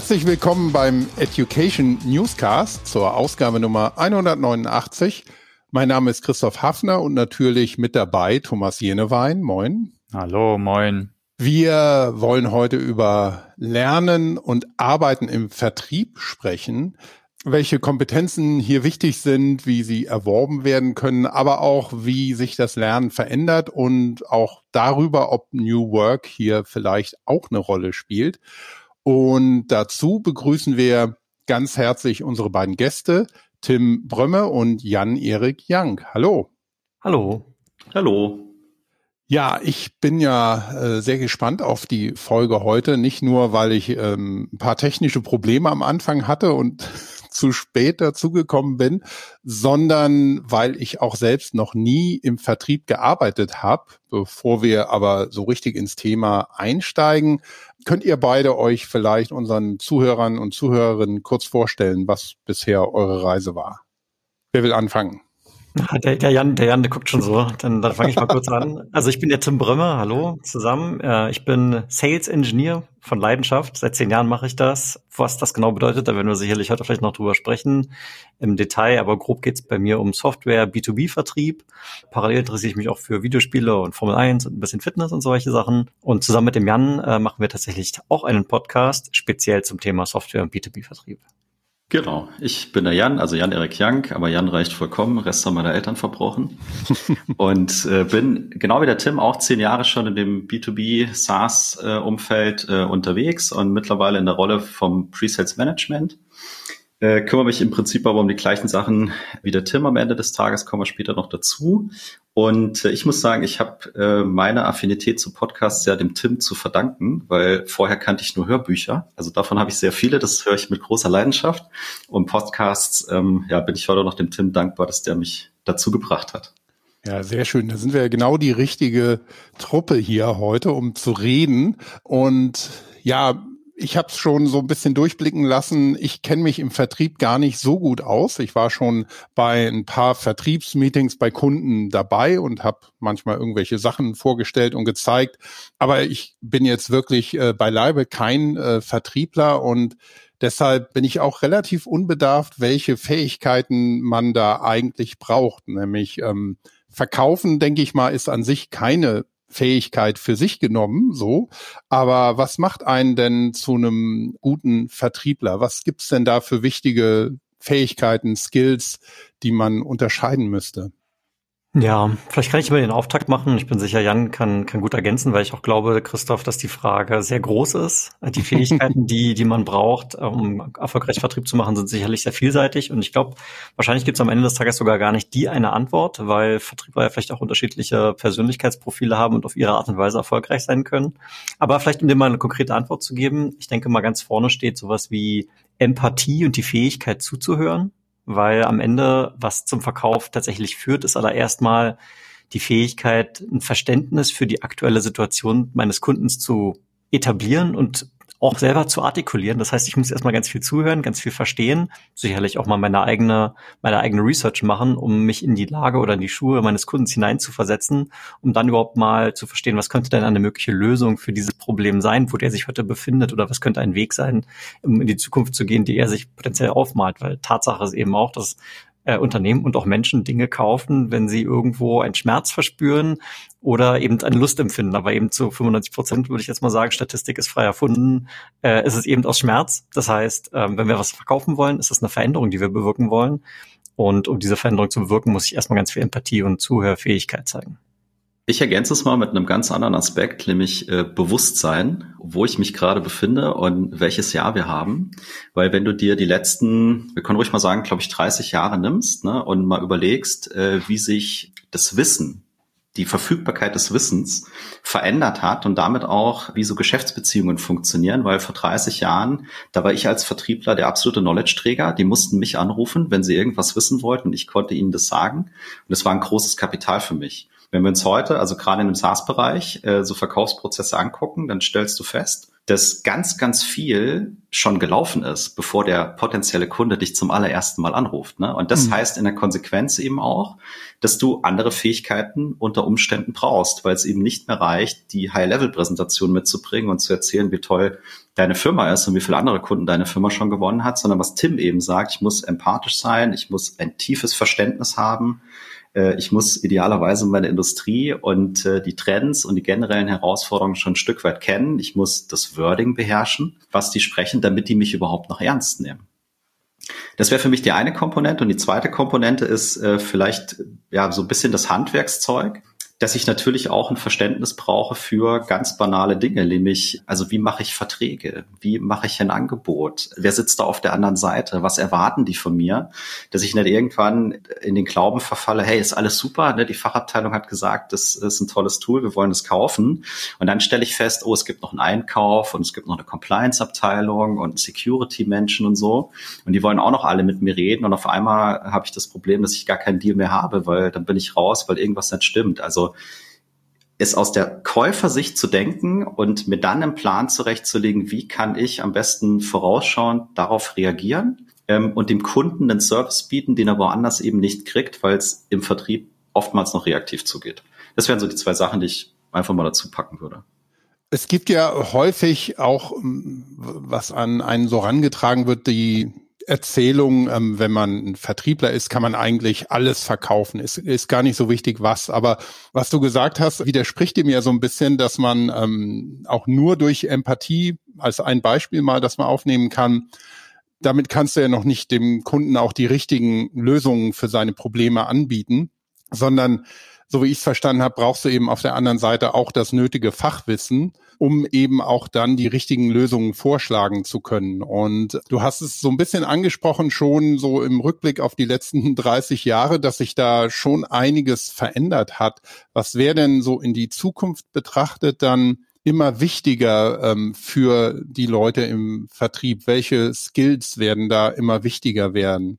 Herzlich willkommen beim Education Newscast zur Ausgabe Nummer 189. Mein Name ist Christoph Hafner und natürlich mit dabei Thomas Jenewein. Moin. Hallo, moin. Wir wollen heute über Lernen und Arbeiten im Vertrieb sprechen, welche Kompetenzen hier wichtig sind, wie sie erworben werden können, aber auch wie sich das Lernen verändert und auch darüber, ob New Work hier vielleicht auch eine Rolle spielt. Und dazu begrüßen wir ganz herzlich unsere beiden Gäste, Tim Brömme und Jan-Erik Young. Hallo. Hallo. Hallo. Ja, ich bin ja äh, sehr gespannt auf die Folge heute. Nicht nur, weil ich ähm, ein paar technische Probleme am Anfang hatte und zu spät dazugekommen bin, sondern weil ich auch selbst noch nie im Vertrieb gearbeitet habe. Bevor wir aber so richtig ins Thema einsteigen, könnt ihr beide euch vielleicht unseren Zuhörern und Zuhörerinnen kurz vorstellen, was bisher eure Reise war. Wer will anfangen? Der, der, Jan, der Jan, der guckt schon so. Dann, dann fange ich mal kurz an. Also ich bin der Tim Brömer. Hallo zusammen. Äh, ich bin Sales Engineer von Leidenschaft. Seit zehn Jahren mache ich das. Was das genau bedeutet, da werden wir sicherlich heute vielleicht noch drüber sprechen im Detail. Aber grob geht's bei mir um Software, B2B-Vertrieb. Parallel interessiere ich mich auch für Videospiele und Formel 1 und ein bisschen Fitness und solche Sachen. Und zusammen mit dem Jan äh, machen wir tatsächlich auch einen Podcast speziell zum Thema Software und B2B-Vertrieb. Genau, ich bin der Jan, also Jan-Erik Jank, aber Jan reicht vollkommen, Rest haben meine Eltern verbrochen. und äh, bin genau wie der Tim auch zehn Jahre schon in dem B2B SaaS-Umfeld äh, unterwegs und mittlerweile in der Rolle vom Pre-Sales Management. Äh, kümmere mich im Prinzip aber um die gleichen Sachen wie der Tim am Ende des Tages, kommen wir später noch dazu. Und äh, ich muss sagen, ich habe äh, meine Affinität zu Podcasts ja dem Tim zu verdanken, weil vorher kannte ich nur Hörbücher. Also davon habe ich sehr viele, das höre ich mit großer Leidenschaft. Und Podcasts, ähm, ja, bin ich heute noch dem Tim dankbar, dass der mich dazu gebracht hat. Ja, sehr schön. Da sind wir ja genau die richtige Truppe hier heute, um zu reden. Und ja, ich habe es schon so ein bisschen durchblicken lassen. Ich kenne mich im Vertrieb gar nicht so gut aus. Ich war schon bei ein paar Vertriebsmeetings bei Kunden dabei und habe manchmal irgendwelche Sachen vorgestellt und gezeigt. Aber ich bin jetzt wirklich äh, beileibe kein äh, Vertriebler und Deshalb bin ich auch relativ unbedarft, welche Fähigkeiten man da eigentlich braucht. Nämlich ähm, Verkaufen, denke ich mal, ist an sich keine Fähigkeit für sich genommen, so. Aber was macht einen denn zu einem guten Vertriebler? Was gibt's denn da für wichtige Fähigkeiten, Skills, die man unterscheiden müsste? Ja, vielleicht kann ich mal den Auftakt machen. Ich bin sicher, Jan kann, kann gut ergänzen, weil ich auch glaube, Christoph, dass die Frage sehr groß ist. Die Fähigkeiten, die, die man braucht, um erfolgreich Vertrieb zu machen, sind sicherlich sehr vielseitig. Und ich glaube, wahrscheinlich gibt es am Ende des Tages sogar gar nicht die eine Antwort, weil Vertriebler ja vielleicht auch unterschiedliche Persönlichkeitsprofile haben und auf ihre Art und Weise erfolgreich sein können. Aber vielleicht, um dir mal eine konkrete Antwort zu geben, ich denke mal ganz vorne steht sowas wie Empathie und die Fähigkeit zuzuhören weil am Ende, was zum Verkauf tatsächlich führt, ist allererst mal die Fähigkeit, ein Verständnis für die aktuelle Situation meines Kundens zu etablieren und auch selber zu artikulieren. Das heißt, ich muss erstmal ganz viel zuhören, ganz viel verstehen, sicherlich auch mal meine eigene, meine eigene Research machen, um mich in die Lage oder in die Schuhe meines Kundens hineinzuversetzen, um dann überhaupt mal zu verstehen, was könnte denn eine mögliche Lösung für dieses Problem sein, wo der sich heute befindet oder was könnte ein Weg sein, um in die Zukunft zu gehen, die er sich potenziell aufmalt. Weil Tatsache ist eben auch, dass äh, Unternehmen und auch Menschen Dinge kaufen, wenn sie irgendwo einen Schmerz verspüren oder eben eine Lust empfinden. Aber eben zu 95 Prozent würde ich jetzt mal sagen, Statistik ist frei erfunden, äh, ist es eben aus Schmerz. Das heißt, ähm, wenn wir was verkaufen wollen, ist es eine Veränderung, die wir bewirken wollen. Und um diese Veränderung zu bewirken, muss ich erstmal ganz viel Empathie und Zuhörfähigkeit zeigen. Ich ergänze es mal mit einem ganz anderen Aspekt, nämlich äh, Bewusstsein, wo ich mich gerade befinde und welches Jahr wir haben. Weil wenn du dir die letzten, wir können ruhig mal sagen, glaube ich, 30 Jahre nimmst ne, und mal überlegst, äh, wie sich das Wissen, die Verfügbarkeit des Wissens verändert hat und damit auch, wie so Geschäftsbeziehungen funktionieren, weil vor 30 Jahren, da war ich als Vertriebler der absolute Knowledge-Träger, die mussten mich anrufen, wenn sie irgendwas wissen wollten und ich konnte ihnen das sagen. Und das war ein großes Kapital für mich. Wenn wir uns heute, also gerade in dem SaaS-Bereich, äh, so Verkaufsprozesse angucken, dann stellst du fest, dass ganz, ganz viel schon gelaufen ist, bevor der potenzielle Kunde dich zum allerersten Mal anruft. Ne? Und das mhm. heißt in der Konsequenz eben auch, dass du andere Fähigkeiten unter Umständen brauchst, weil es eben nicht mehr reicht, die High-Level-Präsentation mitzubringen und zu erzählen, wie toll deine Firma ist und wie viele andere Kunden deine Firma schon gewonnen hat, sondern was Tim eben sagt, ich muss empathisch sein, ich muss ein tiefes Verständnis haben, ich muss idealerweise meine Industrie und äh, die Trends und die generellen Herausforderungen schon ein Stück weit kennen. Ich muss das Wording beherrschen, was die sprechen, damit die mich überhaupt noch ernst nehmen. Das wäre für mich die eine Komponente und die zweite Komponente ist äh, vielleicht ja so ein bisschen das Handwerkszeug dass ich natürlich auch ein Verständnis brauche für ganz banale Dinge, nämlich, also wie mache ich Verträge? Wie mache ich ein Angebot? Wer sitzt da auf der anderen Seite? Was erwarten die von mir? Dass ich nicht irgendwann in den Glauben verfalle, hey, ist alles super, ne? die Fachabteilung hat gesagt, das ist ein tolles Tool, wir wollen es kaufen. Und dann stelle ich fest, oh, es gibt noch einen Einkauf und es gibt noch eine Compliance-Abteilung und Security-Menschen und so. Und die wollen auch noch alle mit mir reden. Und auf einmal habe ich das Problem, dass ich gar keinen Deal mehr habe, weil dann bin ich raus, weil irgendwas nicht stimmt. Also ist aus der Käufersicht zu denken und mir dann einen Plan zurechtzulegen, wie kann ich am besten vorausschauend darauf reagieren ähm, und dem Kunden einen Service bieten, den er woanders eben nicht kriegt, weil es im Vertrieb oftmals noch reaktiv zugeht. Das wären so die zwei Sachen, die ich einfach mal dazu packen würde. Es gibt ja häufig auch, was an einen so rangetragen wird, die Erzählung, ähm, wenn man ein Vertriebler ist, kann man eigentlich alles verkaufen. Ist, ist gar nicht so wichtig, was. Aber was du gesagt hast, widerspricht dem ja so ein bisschen, dass man ähm, auch nur durch Empathie, als ein Beispiel mal, das man aufnehmen kann, damit kannst du ja noch nicht dem Kunden auch die richtigen Lösungen für seine Probleme anbieten, sondern so wie ich es verstanden habe, brauchst du eben auf der anderen Seite auch das nötige Fachwissen, um eben auch dann die richtigen Lösungen vorschlagen zu können. Und du hast es so ein bisschen angesprochen schon so im Rückblick auf die letzten 30 Jahre, dass sich da schon einiges verändert hat. Was wäre denn so in die Zukunft betrachtet dann immer wichtiger ähm, für die Leute im Vertrieb? Welche Skills werden da immer wichtiger werden?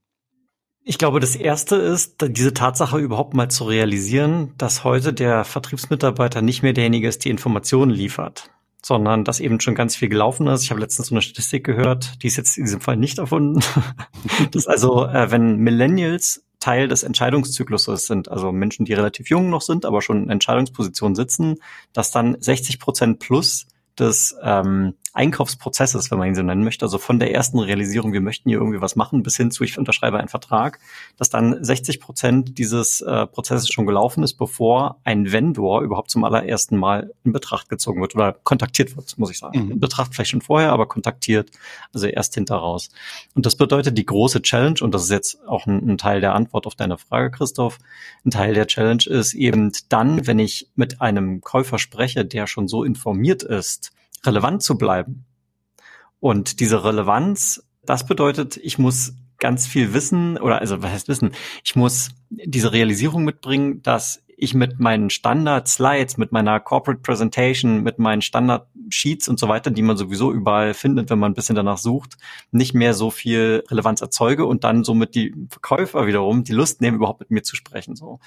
Ich glaube, das erste ist, diese Tatsache überhaupt mal zu realisieren, dass heute der Vertriebsmitarbeiter nicht mehr derjenige ist, die Informationen liefert, sondern dass eben schon ganz viel gelaufen ist. Ich habe letztens so eine Statistik gehört, die ist jetzt in diesem Fall nicht erfunden. dass also, äh, wenn Millennials Teil des Entscheidungszykluses sind, also Menschen, die relativ jung noch sind, aber schon in Entscheidungspositionen sitzen, dass dann 60 Prozent plus des ähm, Einkaufsprozesses, wenn man ihn so nennen möchte, also von der ersten Realisierung, wir möchten hier irgendwie was machen, bis hin zu, ich unterschreibe einen Vertrag, dass dann 60 Prozent dieses äh, Prozesses schon gelaufen ist, bevor ein Vendor überhaupt zum allerersten Mal in Betracht gezogen wird oder kontaktiert wird, muss ich sagen. Mhm. In Betracht vielleicht schon vorher, aber kontaktiert, also erst hinteraus. Und das bedeutet die große Challenge, und das ist jetzt auch ein, ein Teil der Antwort auf deine Frage, Christoph, ein Teil der Challenge ist eben dann, wenn ich mit einem Käufer spreche, der schon so informiert ist, relevant zu bleiben. Und diese Relevanz, das bedeutet, ich muss ganz viel wissen oder also was heißt wissen? Ich muss diese Realisierung mitbringen, dass ich mit meinen Standard Slides, mit meiner Corporate Presentation, mit meinen Standard Sheets und so weiter, die man sowieso überall findet, wenn man ein bisschen danach sucht, nicht mehr so viel Relevanz erzeuge und dann somit die Verkäufer wiederum die Lust nehmen, überhaupt mit mir zu sprechen. So.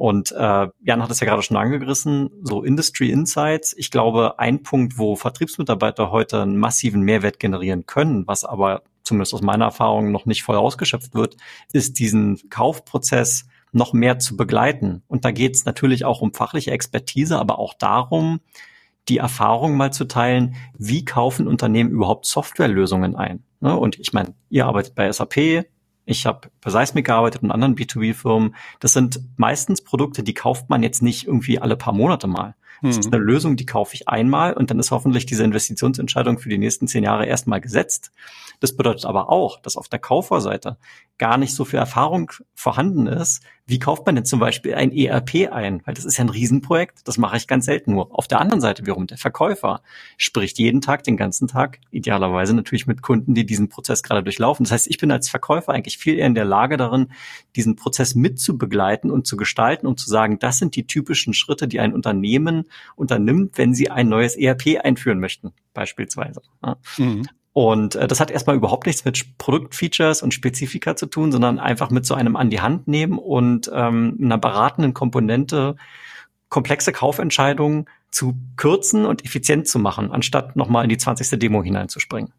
Und äh, Jan hat es ja gerade schon angerissen, so Industry Insights. Ich glaube, ein Punkt, wo Vertriebsmitarbeiter heute einen massiven Mehrwert generieren können, was aber zumindest aus meiner Erfahrung noch nicht voll ausgeschöpft wird, ist diesen Kaufprozess noch mehr zu begleiten. Und da geht es natürlich auch um fachliche Expertise, aber auch darum, die Erfahrung mal zu teilen, wie kaufen Unternehmen überhaupt Softwarelösungen ein. Ne? Und ich meine, ihr arbeitet bei SAP, ich habe bei Seismic gearbeitet und anderen B2B-Firmen. Das sind meistens Produkte, die kauft man jetzt nicht irgendwie alle paar Monate mal. Das mhm. ist eine Lösung, die kaufe ich einmal und dann ist hoffentlich diese Investitionsentscheidung für die nächsten zehn Jahre erstmal gesetzt. Das bedeutet aber auch, dass auf der Kauferseite gar nicht so viel Erfahrung vorhanden ist. Wie kauft man denn zum Beispiel ein ERP ein? Weil das ist ja ein Riesenprojekt. Das mache ich ganz selten nur. Auf der anderen Seite wiederum der Verkäufer spricht jeden Tag, den ganzen Tag, idealerweise natürlich mit Kunden, die diesen Prozess gerade durchlaufen. Das heißt, ich bin als Verkäufer eigentlich viel eher in der Lage darin, diesen Prozess mitzubegleiten und zu gestalten und zu sagen, das sind die typischen Schritte, die ein Unternehmen unternimmt, wenn sie ein neues ERP einführen möchten, beispielsweise. Mhm. Und äh, das hat erstmal überhaupt nichts mit Produktfeatures und Spezifika zu tun, sondern einfach mit so einem an die Hand nehmen und ähm, einer beratenden Komponente komplexe Kaufentscheidungen zu kürzen und effizient zu machen, anstatt nochmal in die 20. Demo hineinzuspringen.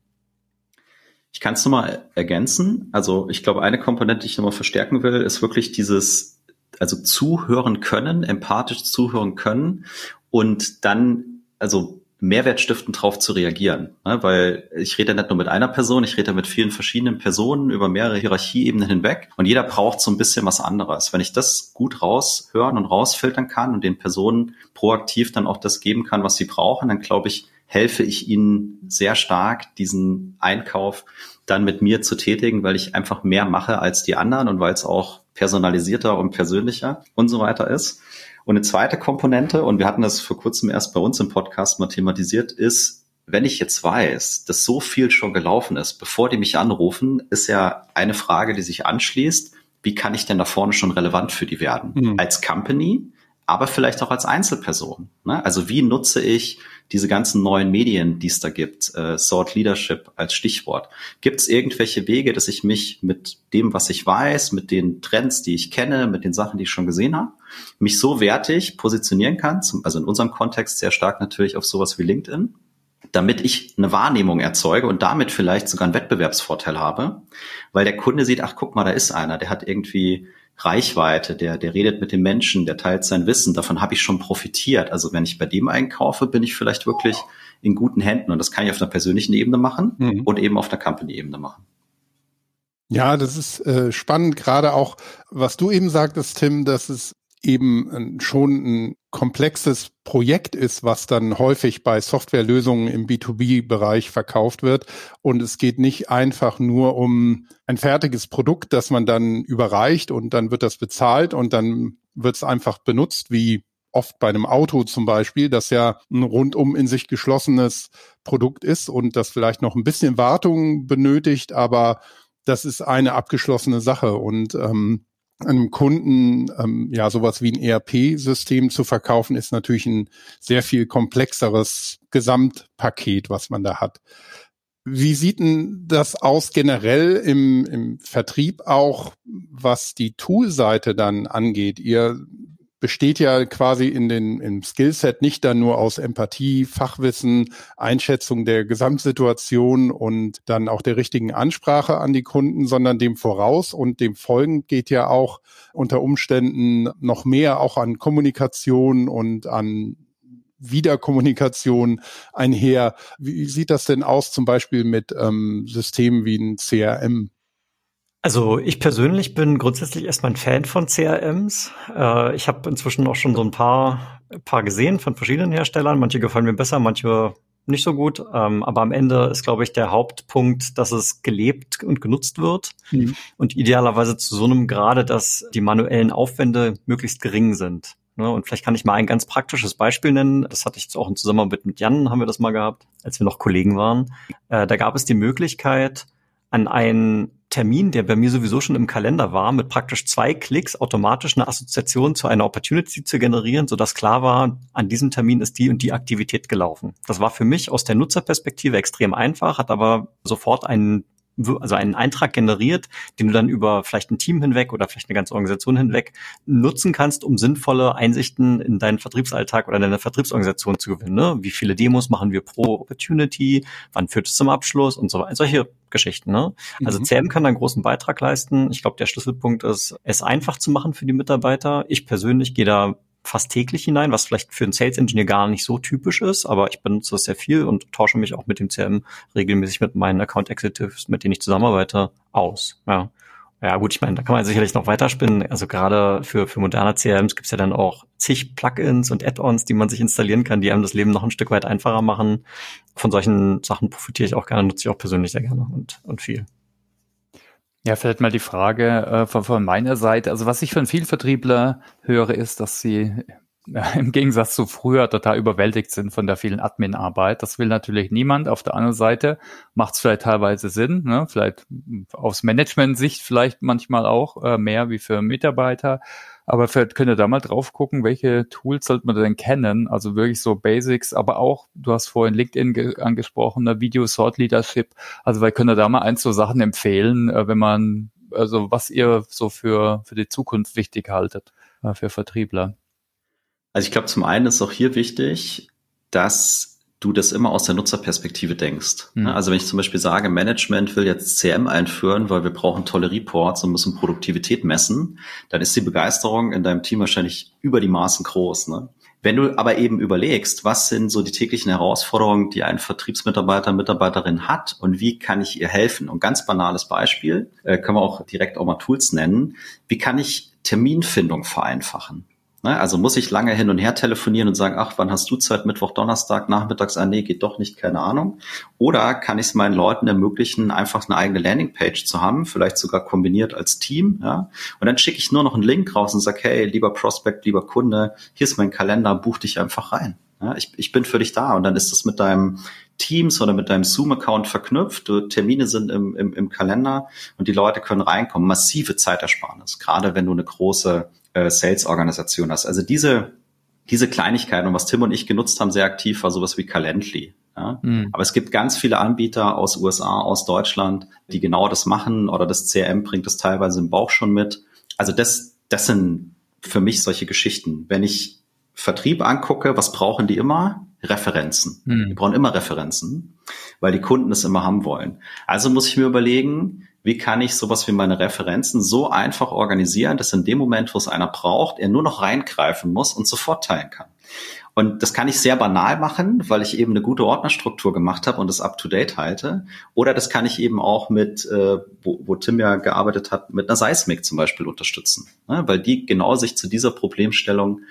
Ich kann es nochmal ergänzen. Also ich glaube, eine Komponente, die ich nochmal verstärken will, ist wirklich dieses, also zuhören können, empathisch zuhören können und dann, also mehrwertstiftend drauf zu reagieren. Ne? Weil ich rede nicht nur mit einer Person, ich rede mit vielen verschiedenen Personen über mehrere Hierarchieebenen hinweg und jeder braucht so ein bisschen was anderes. Wenn ich das gut raushören und rausfiltern kann und den Personen proaktiv dann auch das geben kann, was sie brauchen, dann glaube ich, helfe ich ihnen sehr stark, diesen Einkauf dann mit mir zu tätigen, weil ich einfach mehr mache als die anderen und weil es auch personalisierter und persönlicher und so weiter ist. Und eine zweite Komponente, und wir hatten das vor kurzem erst bei uns im Podcast mal thematisiert, ist, wenn ich jetzt weiß, dass so viel schon gelaufen ist, bevor die mich anrufen, ist ja eine Frage, die sich anschließt, wie kann ich denn da vorne schon relevant für die werden? Mhm. Als Company, aber vielleicht auch als Einzelperson. Ne? Also wie nutze ich diese ganzen neuen Medien, die es da gibt, äh, Thought Leadership als Stichwort. Gibt es irgendwelche Wege, dass ich mich mit dem, was ich weiß, mit den Trends, die ich kenne, mit den Sachen, die ich schon gesehen habe, mich so wertig positionieren kann, zum, also in unserem Kontext sehr stark natürlich auf sowas wie LinkedIn, damit ich eine Wahrnehmung erzeuge und damit vielleicht sogar einen Wettbewerbsvorteil habe, weil der Kunde sieht, ach guck mal, da ist einer, der hat irgendwie Reichweite, der, der redet mit den Menschen, der teilt sein Wissen, davon habe ich schon profitiert. Also wenn ich bei dem einkaufe, bin ich vielleicht wirklich in guten Händen. Und das kann ich auf einer persönlichen Ebene machen mhm. und eben auf einer Company-Ebene machen. Ja, das ist äh, spannend, gerade auch, was du eben sagtest, Tim, dass es eben schon ein komplexes Projekt ist, was dann häufig bei Softwarelösungen im B2B-Bereich verkauft wird. Und es geht nicht einfach nur um ein fertiges Produkt, das man dann überreicht und dann wird das bezahlt und dann wird es einfach benutzt, wie oft bei einem Auto zum Beispiel, das ja ein rundum in sich geschlossenes Produkt ist und das vielleicht noch ein bisschen Wartung benötigt, aber das ist eine abgeschlossene Sache. Und ähm, einem Kunden ähm, ja sowas wie ein ERP-System zu verkaufen, ist natürlich ein sehr viel komplexeres Gesamtpaket, was man da hat. Wie sieht denn das aus generell im, im Vertrieb auch, was die Toolseite dann angeht? Ihr besteht ja quasi in den, im Skillset nicht dann nur aus Empathie, Fachwissen, Einschätzung der Gesamtsituation und dann auch der richtigen Ansprache an die Kunden, sondern dem voraus und dem folgend geht ja auch unter Umständen noch mehr auch an Kommunikation und an Wiederkommunikation einher. Wie sieht das denn aus zum Beispiel mit ähm, Systemen wie ein CRM? Also ich persönlich bin grundsätzlich erstmal ein Fan von CRMs. Äh, ich habe inzwischen auch schon so ein paar, paar gesehen von verschiedenen Herstellern. Manche gefallen mir besser, manche nicht so gut. Ähm, aber am Ende ist, glaube ich, der Hauptpunkt, dass es gelebt und genutzt wird. Mhm. Und idealerweise zu so einem Grade, dass die manuellen Aufwände möglichst gering sind. Ne? Und vielleicht kann ich mal ein ganz praktisches Beispiel nennen. Das hatte ich jetzt auch im Zusammenarbeit mit Jan, haben wir das mal gehabt, als wir noch Kollegen waren. Äh, da gab es die Möglichkeit, an einen Termin, der bei mir sowieso schon im Kalender war, mit praktisch zwei Klicks automatisch eine Assoziation zu einer Opportunity zu generieren, sodass klar war, an diesem Termin ist die und die Aktivität gelaufen. Das war für mich aus der Nutzerperspektive extrem einfach, hat aber sofort einen also einen Eintrag generiert, den du dann über vielleicht ein Team hinweg oder vielleicht eine ganze Organisation hinweg nutzen kannst, um sinnvolle Einsichten in deinen Vertriebsalltag oder deine Vertriebsorganisation zu gewinnen. Ne? Wie viele Demos machen wir pro Opportunity? Wann führt es zum Abschluss und so weiter? Solche Geschichten. Ne? Also mhm. CM kann da einen großen Beitrag leisten. Ich glaube, der Schlüsselpunkt ist, es einfach zu machen für die Mitarbeiter. Ich persönlich gehe da fast täglich hinein, was vielleicht für einen Sales Engineer gar nicht so typisch ist, aber ich benutze das sehr viel und tausche mich auch mit dem CRM regelmäßig mit meinen Account Executives, mit denen ich zusammenarbeite, aus. Ja. Ja gut, ich meine, da kann man sicherlich noch weiterspinnen. Also gerade für, für moderne CRMs gibt's ja dann auch zig Plugins und Add-ons, die man sich installieren kann, die einem das Leben noch ein Stück weit einfacher machen. Von solchen Sachen profitiere ich auch gerne, nutze ich auch persönlich sehr gerne und, und viel. Ja, vielleicht mal die Frage äh, von, von meiner Seite. Also was ich von vielen Vertriebler höre, ist, dass sie äh, im Gegensatz zu früher total überwältigt sind von der vielen Admin-Arbeit. Das will natürlich niemand. Auf der anderen Seite macht es vielleicht teilweise Sinn, ne? vielleicht aus Management-Sicht vielleicht manchmal auch äh, mehr wie für Mitarbeiter. Aber vielleicht könnt ihr da mal drauf gucken, welche Tools sollte man denn kennen? Also wirklich so Basics, aber auch, du hast vorhin LinkedIn angesprochen, ne, Video Sort Leadership. Also vielleicht könnt ihr da mal ein, zwei Sachen empfehlen, äh, wenn man, also was ihr so für, für die Zukunft wichtig haltet, äh, für Vertriebler. Also ich glaube, zum einen ist auch hier wichtig, dass du das immer aus der Nutzerperspektive denkst. Mhm. Also wenn ich zum Beispiel sage, Management will jetzt CM einführen, weil wir brauchen tolle Reports und müssen Produktivität messen, dann ist die Begeisterung in deinem Team wahrscheinlich über die Maßen groß. Ne? Wenn du aber eben überlegst, was sind so die täglichen Herausforderungen, die ein Vertriebsmitarbeiter, Mitarbeiterin hat und wie kann ich ihr helfen? Und ganz banales Beispiel, äh, können wir auch direkt auch mal Tools nennen. Wie kann ich Terminfindung vereinfachen? Ne? Also muss ich lange hin und her telefonieren und sagen, ach, wann hast du Zeit? Mittwoch, Donnerstag, nachmittags, ah nee, geht doch nicht, keine Ahnung. Oder kann ich es meinen Leuten ermöglichen, einfach eine eigene Landingpage zu haben, vielleicht sogar kombiniert als Team, ja. Und dann schicke ich nur noch einen Link raus und sage, hey, lieber Prospect, lieber Kunde, hier ist mein Kalender, buch dich einfach rein. Ja, ich, ich bin für dich da und dann ist das mit deinem Teams oder mit deinem Zoom-Account verknüpft. Termine sind im, im, im Kalender und die Leute können reinkommen. Massive Zeitersparnis, gerade wenn du eine große äh, Sales-Organisation hast. Also diese, diese Kleinigkeiten und was Tim und ich genutzt haben sehr aktiv war sowas wie Calendly. Ja? Mhm. Aber es gibt ganz viele Anbieter aus USA, aus Deutschland, die genau das machen oder das CRM bringt das teilweise im Bauch schon mit. Also das, das sind für mich solche Geschichten. Wenn ich Vertrieb angucke, was brauchen die immer? Referenzen. Mhm. Die brauchen immer Referenzen, weil die Kunden es immer haben wollen. Also muss ich mir überlegen, wie kann ich sowas wie meine Referenzen so einfach organisieren, dass in dem Moment, wo es einer braucht, er nur noch reingreifen muss und sofort teilen kann. Und das kann ich sehr banal machen, weil ich eben eine gute Ordnerstruktur gemacht habe und das up-to-date halte. Oder das kann ich eben auch mit, äh, wo, wo Tim ja gearbeitet hat, mit einer Seismic zum Beispiel unterstützen. Ne? Weil die genau sich zu dieser Problemstellung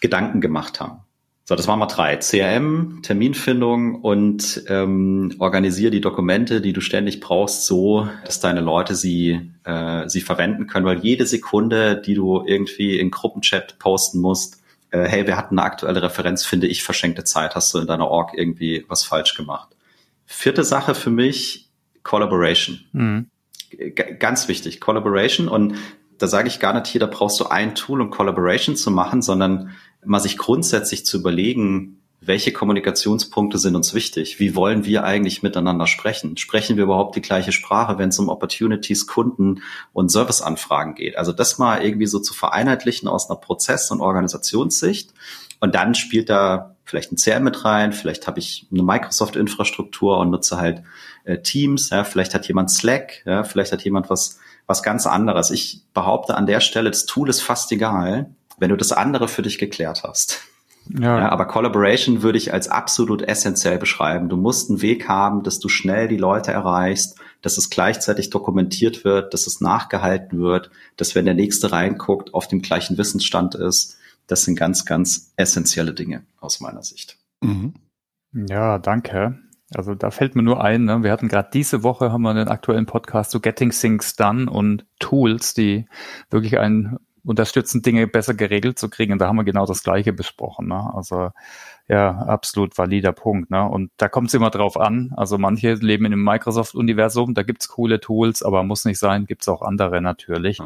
Gedanken gemacht haben. So, das waren mal drei. CRM, Terminfindung und ähm, organisiere die Dokumente, die du ständig brauchst, so, dass deine Leute sie, äh, sie verwenden können. Weil jede Sekunde, die du irgendwie in Gruppenchat posten musst, äh, hey, wir hatten eine aktuelle Referenz, finde ich verschenkte Zeit, hast du in deiner Org irgendwie was falsch gemacht. Vierte Sache für mich, Collaboration. Mhm. Ganz wichtig, Collaboration. Und da sage ich gar nicht hier, da brauchst du ein Tool, um Collaboration zu machen, sondern mal sich grundsätzlich zu überlegen, welche Kommunikationspunkte sind uns wichtig? Wie wollen wir eigentlich miteinander sprechen? Sprechen wir überhaupt die gleiche Sprache, wenn es um Opportunities, Kunden und Serviceanfragen geht? Also das mal irgendwie so zu vereinheitlichen aus einer Prozess- und Organisationssicht. Und dann spielt da vielleicht ein CRM mit rein, vielleicht habe ich eine Microsoft-Infrastruktur und nutze halt äh, Teams, ja, vielleicht hat jemand Slack, ja, vielleicht hat jemand was, was ganz anderes. Ich behaupte an der Stelle, das Tool ist fast egal wenn du das andere für dich geklärt hast. Ja. ja. aber Collaboration würde ich als absolut essentiell beschreiben. Du musst einen Weg haben, dass du schnell die Leute erreichst, dass es gleichzeitig dokumentiert wird, dass es nachgehalten wird, dass wenn der Nächste reinguckt, auf dem gleichen Wissensstand ist. Das sind ganz, ganz essentielle Dinge aus meiner Sicht. Mhm. Ja, danke. Also da fällt mir nur ein, ne? wir hatten gerade diese Woche haben wir einen aktuellen Podcast zu Getting Things Done und Tools, die wirklich ein unterstützen, Dinge besser geregelt zu kriegen. Und da haben wir genau das Gleiche besprochen. Ne? Also ja, absolut valider Punkt. Ne? Und da kommt es immer drauf an. Also manche leben in einem Microsoft-Universum, da gibt's coole Tools, aber muss nicht sein, gibt's auch andere natürlich.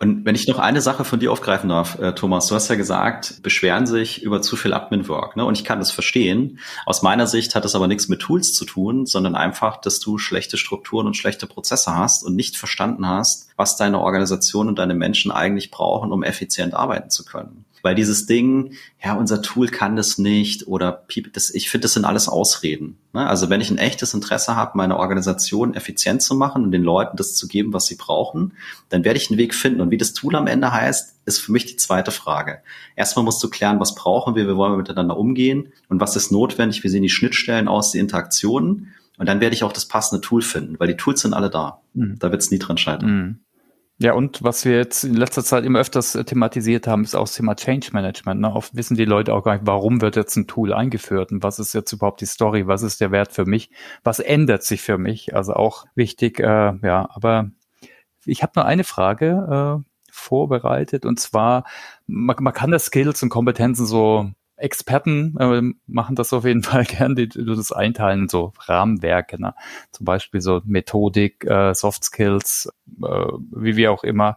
Und wenn ich noch eine Sache von dir aufgreifen darf, äh, Thomas, du hast ja gesagt, beschweren sich über zu viel Admin-Work. Ne? Und ich kann das verstehen. Aus meiner Sicht hat das aber nichts mit Tools zu tun, sondern einfach, dass du schlechte Strukturen und schlechte Prozesse hast und nicht verstanden hast, was deine Organisation und deine Menschen eigentlich brauchen, um effizient arbeiten zu können. Weil dieses Ding, ja, unser Tool kann das nicht oder das, ich finde, das sind alles Ausreden. Ne? Also wenn ich ein echtes Interesse habe, meine Organisation effizient zu machen und den Leuten das zu geben, was sie brauchen, dann werde ich einen Weg finden. Und wie das Tool am Ende heißt, ist für mich die zweite Frage. Erstmal musst du klären, was brauchen wir, wie wollen wir miteinander umgehen und was ist notwendig, wie sehen die Schnittstellen aus, die Interaktionen. Und dann werde ich auch das passende Tool finden, weil die Tools sind alle da. Mhm. Da wird es nie dran scheitern. Mhm. Ja, und was wir jetzt in letzter Zeit immer öfters äh, thematisiert haben, ist auch das Thema Change Management. Ne? Oft wissen die Leute auch gar nicht, warum wird jetzt ein Tool eingeführt und was ist jetzt überhaupt die Story, was ist der Wert für mich, was ändert sich für mich. Also auch wichtig, äh, ja, aber ich habe noch eine Frage äh, vorbereitet und zwar, man, man kann das Skills und Kompetenzen so Experten äh, machen das auf jeden Fall gern, die, die das einteilen in so Rahmenwerke, ne? zum Beispiel so Methodik, äh, Soft Skills, äh, wie wir auch immer.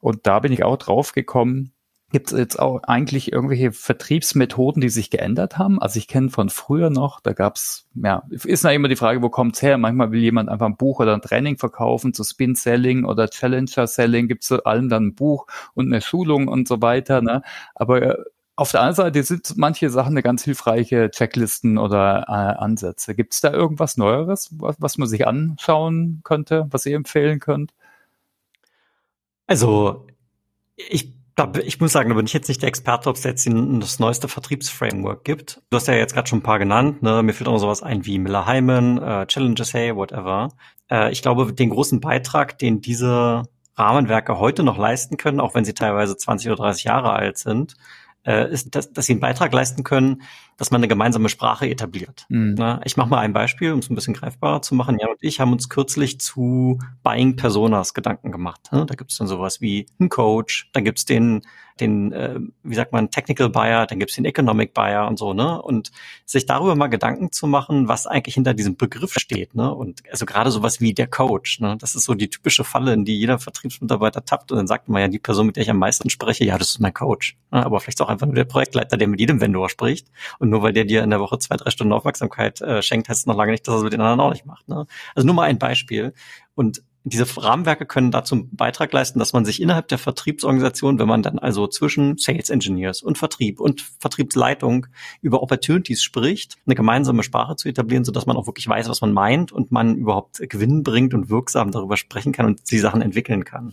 Und da bin ich auch drauf gekommen. Gibt es jetzt auch eigentlich irgendwelche Vertriebsmethoden, die sich geändert haben? Also ich kenne von früher noch, da gab's ja, ist ja immer die Frage, wo kommt's her? Manchmal will jemand einfach ein Buch oder ein Training verkaufen zu Spin-Selling oder Challenger-Selling, gibt's zu allem dann ein Buch und eine Schulung und so weiter. Ne? Aber äh, Auf der anderen Seite sind manche Sachen eine ganz hilfreiche Checklisten oder äh, Ansätze. Gibt es da irgendwas Neueres, was, was man sich anschauen könnte, was ihr empfehlen könnt? Also ich da, ich muss sagen, da bin ich jetzt nicht der Experte, ob es jetzt das neueste Vertriebsframework gibt. Du hast ja jetzt gerade schon ein paar genannt. Ne? Mir fällt auch noch sowas ein wie Miller Hyman, äh, Challenges Hey, whatever. Äh, ich glaube, den großen Beitrag, den diese Rahmenwerke heute noch leisten können, auch wenn sie teilweise 20 oder 30 Jahre alt sind, äh, ist, dass, dass sie einen Beitrag leisten können, dass man eine gemeinsame Sprache etabliert. Mhm. Na, ich mache mal ein Beispiel, um es ein bisschen greifbarer zu machen. Jan und ich haben uns kürzlich zu Buying Personas Gedanken gemacht. Ne? Da gibt es dann sowas wie einen Coach, dann gibt es den den, äh, wie sagt man, Technical Buyer, dann gibt's den Economic Buyer und so, ne? Und sich darüber mal Gedanken zu machen, was eigentlich hinter diesem Begriff steht, ne? Und also gerade sowas wie der Coach, ne? Das ist so die typische Falle, in die jeder Vertriebsmitarbeiter tappt und dann sagt man ja, die Person, mit der ich am meisten spreche, ja, das ist mein Coach. Ne? Aber vielleicht auch einfach nur der Projektleiter, der mit jedem Vendor spricht. Und nur weil der dir in der Woche zwei, drei Stunden Aufmerksamkeit äh, schenkt, heißt es noch lange nicht, dass er es mit den anderen auch nicht macht. Ne? Also nur mal ein Beispiel. Und diese Rahmenwerke können dazu einen Beitrag leisten, dass man sich innerhalb der Vertriebsorganisation, wenn man dann also zwischen Sales Engineers und Vertrieb und Vertriebsleitung über Opportunities spricht, eine gemeinsame Sprache zu etablieren, sodass man auch wirklich weiß, was man meint und man überhaupt Gewinn bringt und wirksam darüber sprechen kann und die Sachen entwickeln kann.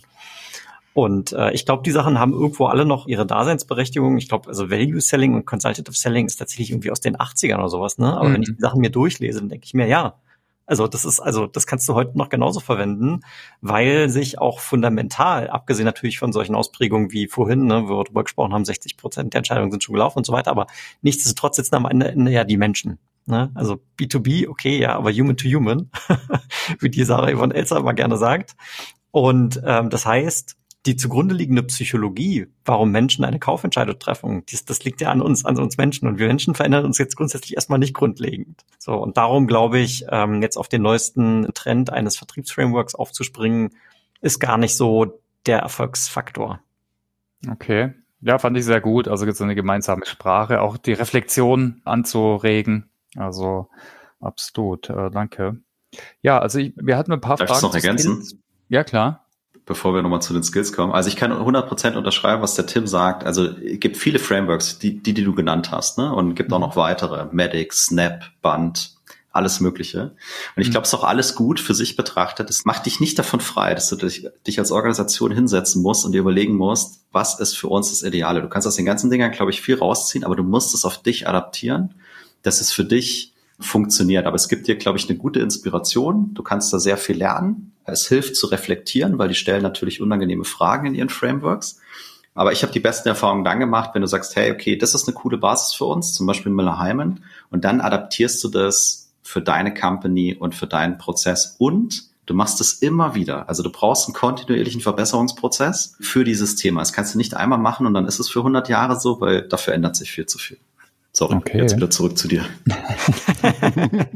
Und äh, ich glaube, die Sachen haben irgendwo alle noch ihre Daseinsberechtigung. Ich glaube, also Value Selling und Consultative Selling ist tatsächlich irgendwie aus den 80ern oder sowas, ne? Aber mhm. wenn ich die Sachen mir durchlese, dann denke ich mir, ja, also das ist, also das kannst du heute noch genauso verwenden, weil sich auch fundamental, abgesehen natürlich von solchen Ausprägungen wie vorhin, ne, wo wir darüber gesprochen haben, 60 Prozent der Entscheidungen sind schon gelaufen und so weiter, aber nichtsdestotrotz sitzen am Ende ja die Menschen. Ne? Also B2B, okay, ja, aber Human to Human, wie die Sarah Yvonne Elsa immer gerne sagt. Und ähm, das heißt, die zugrunde liegende Psychologie, warum Menschen eine Kaufentscheidung treffen, das, das liegt ja an uns, an uns Menschen. Und wir Menschen verändern uns jetzt grundsätzlich erstmal nicht grundlegend. So, und darum glaube ich, ähm, jetzt auf den neuesten Trend eines Vertriebsframeworks aufzuspringen, ist gar nicht so der Erfolgsfaktor. Okay. Ja, fand ich sehr gut. Also so eine gemeinsame Sprache, auch die Reflexion anzuregen. Also absolut. Äh, danke. Ja, also ich, wir hatten ein paar Darf Fragen. Darf ich noch ergänzen? Ja, klar bevor wir nochmal zu den Skills kommen. Also ich kann 100% unterschreiben, was der Tim sagt. Also es gibt viele Frameworks, die, die, die du genannt hast, ne? Und gibt auch noch weitere. Medic, Snap, Band, alles Mögliche. Und ich glaube, es ist auch alles gut für sich betrachtet. Es macht dich nicht davon frei, dass du dich, dich als Organisation hinsetzen musst und dir überlegen musst, was ist für uns das Ideale. Du kannst aus den ganzen Dingern, glaube ich, viel rausziehen, aber du musst es auf dich adaptieren, dass es für dich funktioniert. Aber es gibt dir, glaube ich, eine gute Inspiration. Du kannst da sehr viel lernen. Es hilft zu reflektieren, weil die stellen natürlich unangenehme Fragen in ihren Frameworks. Aber ich habe die besten Erfahrungen dann gemacht, wenn du sagst, hey, okay, das ist eine coole Basis für uns, zum Beispiel Miller Hyman, und dann adaptierst du das für deine Company und für deinen Prozess und du machst es immer wieder. Also du brauchst einen kontinuierlichen Verbesserungsprozess für dieses Thema. Das kannst du nicht einmal machen und dann ist es für 100 Jahre so, weil dafür ändert sich viel zu viel. Sorry, okay. jetzt wieder zurück zu dir.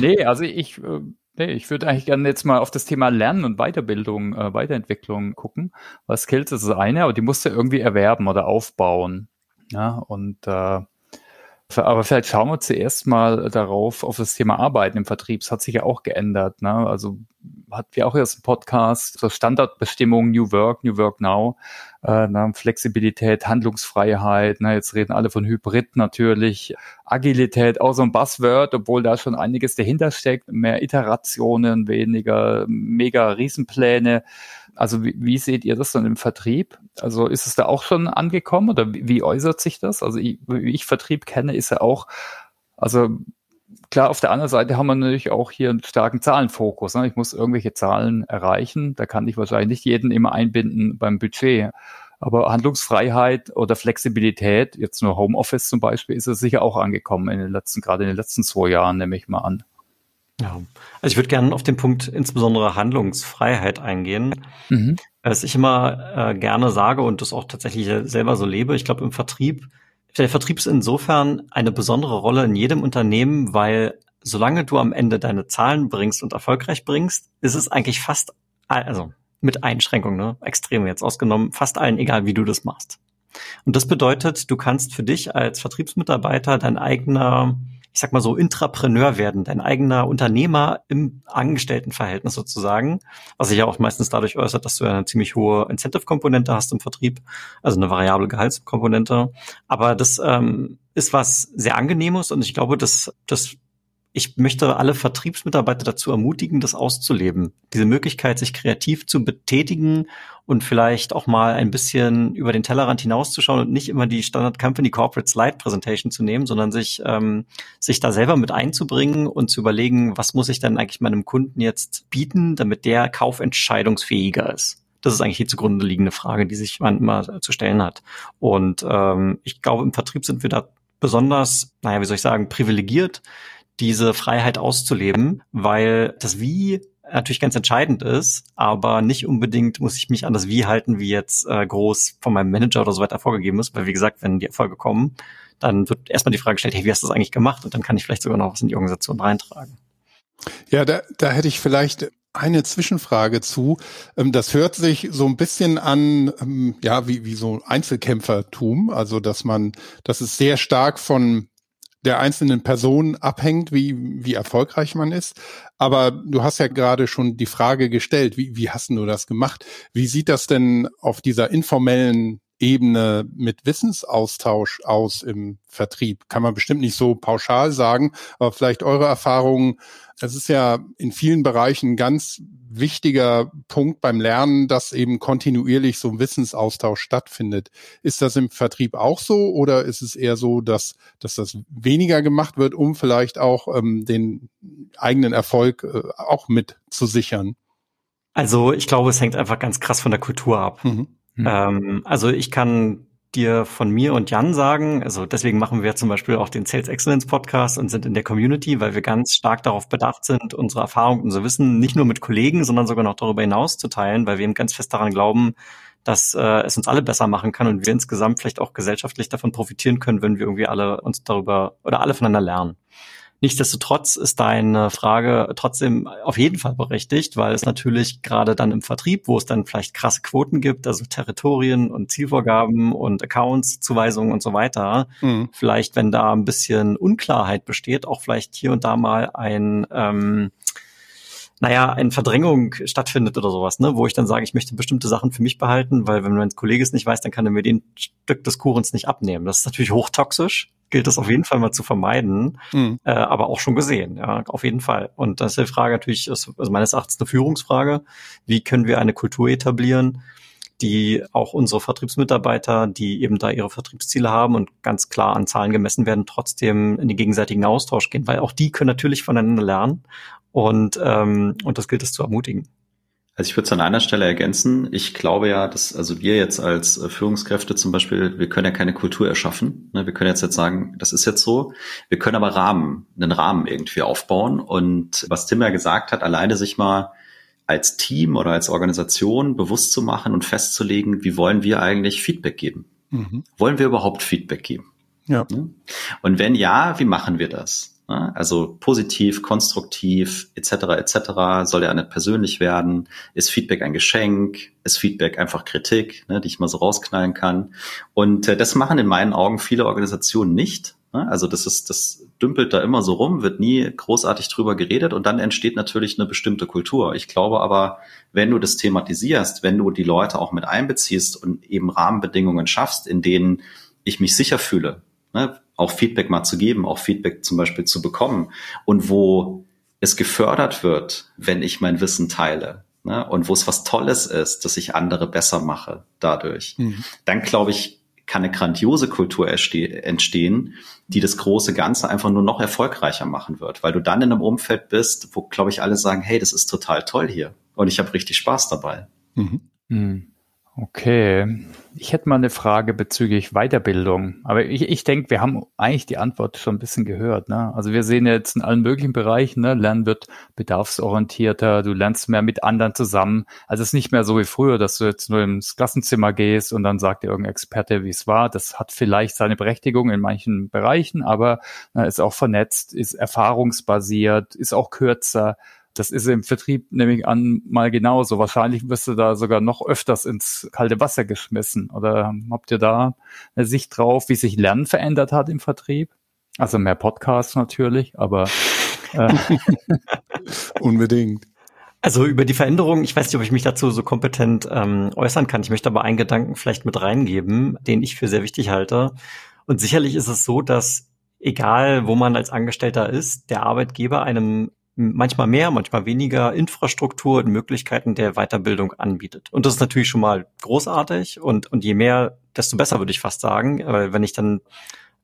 nee, also ich äh, Nee, ich würde eigentlich gerne jetzt mal auf das Thema Lernen und Weiterbildung, äh, Weiterentwicklung gucken. Was Skills ist das eine, aber die musst du irgendwie erwerben oder aufbauen. Ja, und äh, aber vielleicht schauen wir zuerst mal darauf, auf das Thema Arbeiten im Vertrieb. Es hat sich ja auch geändert. Ne? Also hat wir auch erst einen Podcast, so Standardbestimmungen, New Work, New Work Now, äh, ne? Flexibilität, Handlungsfreiheit. Ne? Jetzt reden alle von Hybrid natürlich, Agilität, auch so ein Buzzword, obwohl da schon einiges dahinter steckt. Mehr Iterationen, weniger mega Riesenpläne. Also wie, wie seht ihr das dann im Vertrieb? Also ist es da auch schon angekommen oder wie, wie äußert sich das? Also ich, wie ich Vertrieb kenne, ist er auch, also klar, auf der anderen Seite haben wir natürlich auch hier einen starken Zahlenfokus. Ne? Ich muss irgendwelche Zahlen erreichen. Da kann ich wahrscheinlich nicht jeden immer einbinden beim Budget. Aber Handlungsfreiheit oder Flexibilität, jetzt nur Homeoffice zum Beispiel, ist es sicher auch angekommen in den letzten, gerade in den letzten zwei Jahren, nehme ich mal an. Ja, also ich würde gerne auf den Punkt insbesondere Handlungsfreiheit eingehen. Mhm. Was ich immer äh, gerne sage und das auch tatsächlich selber so lebe, ich glaube im Vertrieb, der Vertrieb ist insofern eine besondere Rolle in jedem Unternehmen, weil solange du am Ende deine Zahlen bringst und erfolgreich bringst, ist es eigentlich fast, also mit Einschränkungen, ne, extrem jetzt ausgenommen, fast allen egal, wie du das machst. Und das bedeutet, du kannst für dich als Vertriebsmitarbeiter dein eigener ich sag mal so, Intrapreneur werden, dein eigener Unternehmer im Angestelltenverhältnis sozusagen, was sich ja auch meistens dadurch äußert, dass du eine ziemlich hohe Incentive-Komponente hast im Vertrieb, also eine variable Gehaltskomponente. Aber das ähm, ist was sehr angenehmes und ich glaube, dass das ich möchte alle Vertriebsmitarbeiter dazu ermutigen, das auszuleben. Diese Möglichkeit, sich kreativ zu betätigen und vielleicht auch mal ein bisschen über den Tellerrand hinauszuschauen und nicht immer die Standard Company Corporate Slide Presentation zu nehmen, sondern sich, ähm, sich da selber mit einzubringen und zu überlegen, was muss ich denn eigentlich meinem Kunden jetzt bieten, damit der kaufentscheidungsfähiger ist. Das ist eigentlich die zugrunde liegende Frage, die sich man immer zu stellen hat. Und ähm, ich glaube, im Vertrieb sind wir da besonders, naja, wie soll ich sagen, privilegiert, diese Freiheit auszuleben, weil das Wie natürlich ganz entscheidend ist, aber nicht unbedingt muss ich mich an das Wie halten, wie jetzt äh, groß von meinem Manager oder so weiter vorgegeben ist, weil wie gesagt, wenn die Erfolge kommen, dann wird erstmal die Frage gestellt, hey, wie hast du das eigentlich gemacht? Und dann kann ich vielleicht sogar noch was in die Organisation reintragen. Ja, da, da hätte ich vielleicht eine Zwischenfrage zu. Ähm, das hört sich so ein bisschen an, ähm, ja, wie, wie so Einzelkämpfertum. Also, dass man, dass es sehr stark von der einzelnen Person abhängt, wie, wie erfolgreich man ist. Aber du hast ja gerade schon die Frage gestellt, wie, wie hast du das gemacht? Wie sieht das denn auf dieser informellen Ebene mit Wissensaustausch aus im Vertrieb? Kann man bestimmt nicht so pauschal sagen, aber vielleicht eure Erfahrungen. Es ist ja in vielen Bereichen ein ganz wichtiger Punkt beim Lernen, dass eben kontinuierlich so ein Wissensaustausch stattfindet. Ist das im Vertrieb auch so oder ist es eher so, dass, dass das weniger gemacht wird, um vielleicht auch ähm, den eigenen Erfolg äh, auch mit zu sichern? Also ich glaube, es hängt einfach ganz krass von der Kultur ab. Mhm. Mhm. Ähm, also ich kann dir von mir und Jan sagen, also deswegen machen wir zum Beispiel auch den Sales Excellence Podcast und sind in der Community, weil wir ganz stark darauf bedacht sind, unsere Erfahrung, unser Wissen nicht nur mit Kollegen, sondern sogar noch darüber hinaus zu teilen, weil wir eben ganz fest daran glauben, dass äh, es uns alle besser machen kann und wir insgesamt vielleicht auch gesellschaftlich davon profitieren können, wenn wir irgendwie alle uns darüber oder alle voneinander lernen. Nichtsdestotrotz ist deine Frage trotzdem auf jeden Fall berechtigt, weil es natürlich gerade dann im Vertrieb, wo es dann vielleicht krasse Quoten gibt, also Territorien und Zielvorgaben und Accounts, Zuweisungen und so weiter, mhm. vielleicht, wenn da ein bisschen Unklarheit besteht, auch vielleicht hier und da mal ein ähm, naja, eine Verdrängung stattfindet oder sowas, ne, wo ich dann sage, ich möchte bestimmte Sachen für mich behalten, weil wenn mein Kollege es nicht weiß, dann kann er mir den Stück des Kuchens nicht abnehmen. Das ist natürlich hochtoxisch, gilt es auf jeden Fall mal zu vermeiden, mhm. äh, aber auch schon gesehen, ja, auf jeden Fall. Und das ist die Frage natürlich, ist, also meines Erachtens eine Führungsfrage. Wie können wir eine Kultur etablieren, die auch unsere Vertriebsmitarbeiter, die eben da ihre Vertriebsziele haben und ganz klar an Zahlen gemessen werden, trotzdem in den gegenseitigen Austausch gehen, weil auch die können natürlich voneinander lernen und, ähm, und das gilt es zu ermutigen. Also ich würde es an einer Stelle ergänzen. Ich glaube ja, dass also wir jetzt als äh, Führungskräfte zum Beispiel, wir können ja keine Kultur erschaffen. Ne? Wir können jetzt jetzt sagen, das ist jetzt so. Wir können aber Rahmen, einen Rahmen irgendwie aufbauen. Und was Tim ja gesagt hat, alleine sich mal als Team oder als Organisation bewusst zu machen und festzulegen, wie wollen wir eigentlich Feedback geben? Mhm. Wollen wir überhaupt Feedback geben? Ja. Ne? Und wenn ja, wie machen wir das? Ne? Also positiv, konstruktiv, etc. etc. Soll ja nicht persönlich werden? Ist Feedback ein Geschenk? Ist Feedback einfach Kritik, ne, die ich mal so rausknallen kann? Und äh, das machen in meinen Augen viele Organisationen nicht. Ne? Also das ist, das dümpelt da immer so rum, wird nie großartig drüber geredet und dann entsteht natürlich eine bestimmte Kultur. Ich glaube aber, wenn du das thematisierst, wenn du die Leute auch mit einbeziehst und eben Rahmenbedingungen schaffst, in denen ich mich sicher fühle, ne, auch Feedback mal zu geben, auch Feedback zum Beispiel zu bekommen und wo es gefördert wird, wenn ich mein Wissen teile. Ne, und wo es was Tolles ist, dass ich andere besser mache dadurch, mhm. dann glaube ich, kann eine grandiose Kultur entstehen, die das große Ganze einfach nur noch erfolgreicher machen wird, weil du dann in einem Umfeld bist, wo, glaube ich, alle sagen, hey, das ist total toll hier und ich habe richtig Spaß dabei. Mhm. Mhm. Okay. Ich hätte mal eine Frage bezüglich Weiterbildung. Aber ich, ich denke, wir haben eigentlich die Antwort schon ein bisschen gehört. Ne? Also wir sehen jetzt in allen möglichen Bereichen, ne? Lernen wird bedarfsorientierter, du lernst mehr mit anderen zusammen. Also es ist nicht mehr so wie früher, dass du jetzt nur ins Klassenzimmer gehst und dann sagt dir irgendein Experte, wie es war. Das hat vielleicht seine Berechtigung in manchen Bereichen, aber ne, ist auch vernetzt, ist erfahrungsbasiert, ist auch kürzer. Das ist im Vertrieb nämlich an mal genauso. Wahrscheinlich wirst du da sogar noch öfters ins kalte Wasser geschmissen. Oder habt ihr da eine Sicht drauf, wie sich Lernen verändert hat im Vertrieb? Also mehr Podcasts natürlich, aber äh. unbedingt. Also über die Veränderung, ich weiß nicht, ob ich mich dazu so kompetent ähm, äußern kann. Ich möchte aber einen Gedanken vielleicht mit reingeben, den ich für sehr wichtig halte. Und sicherlich ist es so, dass egal wo man als Angestellter ist, der Arbeitgeber einem manchmal mehr, manchmal weniger Infrastruktur und Möglichkeiten der Weiterbildung anbietet. Und das ist natürlich schon mal großartig und, und je mehr, desto besser würde ich fast sagen, weil wenn ich dann